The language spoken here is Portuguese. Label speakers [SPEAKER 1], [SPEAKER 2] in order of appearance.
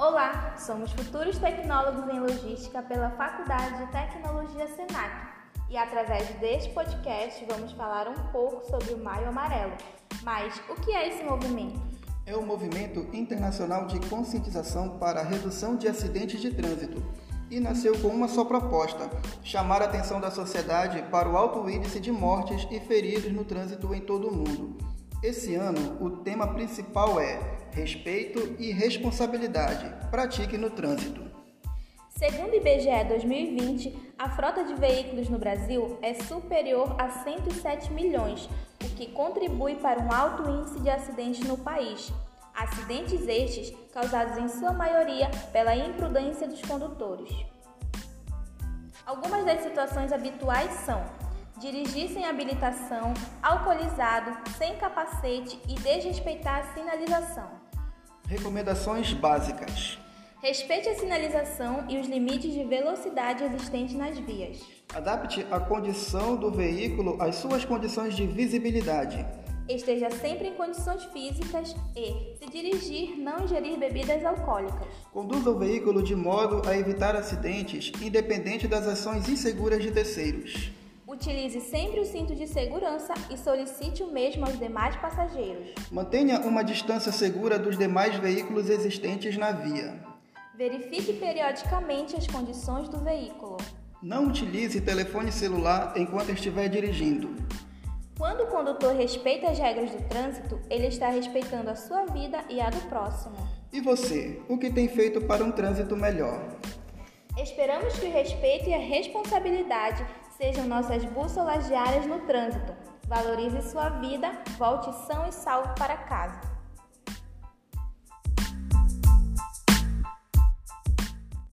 [SPEAKER 1] Olá, somos futuros tecnólogos em logística pela Faculdade de Tecnologia Senac e através deste podcast vamos falar um pouco sobre o Maio Amarelo. Mas o que é esse movimento?
[SPEAKER 2] É o um movimento internacional de conscientização para a redução de acidentes de trânsito e nasceu com uma só proposta: chamar a atenção da sociedade para o alto índice de mortes e feridos no trânsito em todo o mundo. Esse ano, o tema principal é respeito e responsabilidade. Pratique no trânsito.
[SPEAKER 1] Segundo o IBGE 2020, a frota de veículos no Brasil é superior a 107 milhões, o que contribui para um alto índice de acidentes no país. Acidentes estes causados em sua maioria pela imprudência dos condutores. Algumas das situações habituais são dirigir sem habilitação, alcoolizado, sem capacete e desrespeitar a sinalização.
[SPEAKER 2] Recomendações básicas.
[SPEAKER 1] Respeite a sinalização e os limites de velocidade existentes nas vias.
[SPEAKER 2] Adapte a condição do veículo às suas condições de visibilidade.
[SPEAKER 1] Esteja sempre em condições físicas e, se dirigir, não ingerir bebidas alcoólicas.
[SPEAKER 2] Conduza o veículo de modo a evitar acidentes, independente das ações inseguras de terceiros.
[SPEAKER 1] Utilize sempre o cinto de segurança e solicite o mesmo aos demais passageiros.
[SPEAKER 2] Mantenha uma distância segura dos demais veículos existentes na via.
[SPEAKER 1] Verifique periodicamente as condições do veículo.
[SPEAKER 2] Não utilize telefone celular enquanto estiver dirigindo.
[SPEAKER 1] Quando o condutor respeita as regras do trânsito, ele está respeitando a sua vida e a do próximo.
[SPEAKER 2] E você, o que tem feito para um trânsito melhor?
[SPEAKER 1] Esperamos que o respeito e a responsabilidade sejam nossas bússolas diárias no trânsito. Valorize sua vida, volte são e salvo para casa.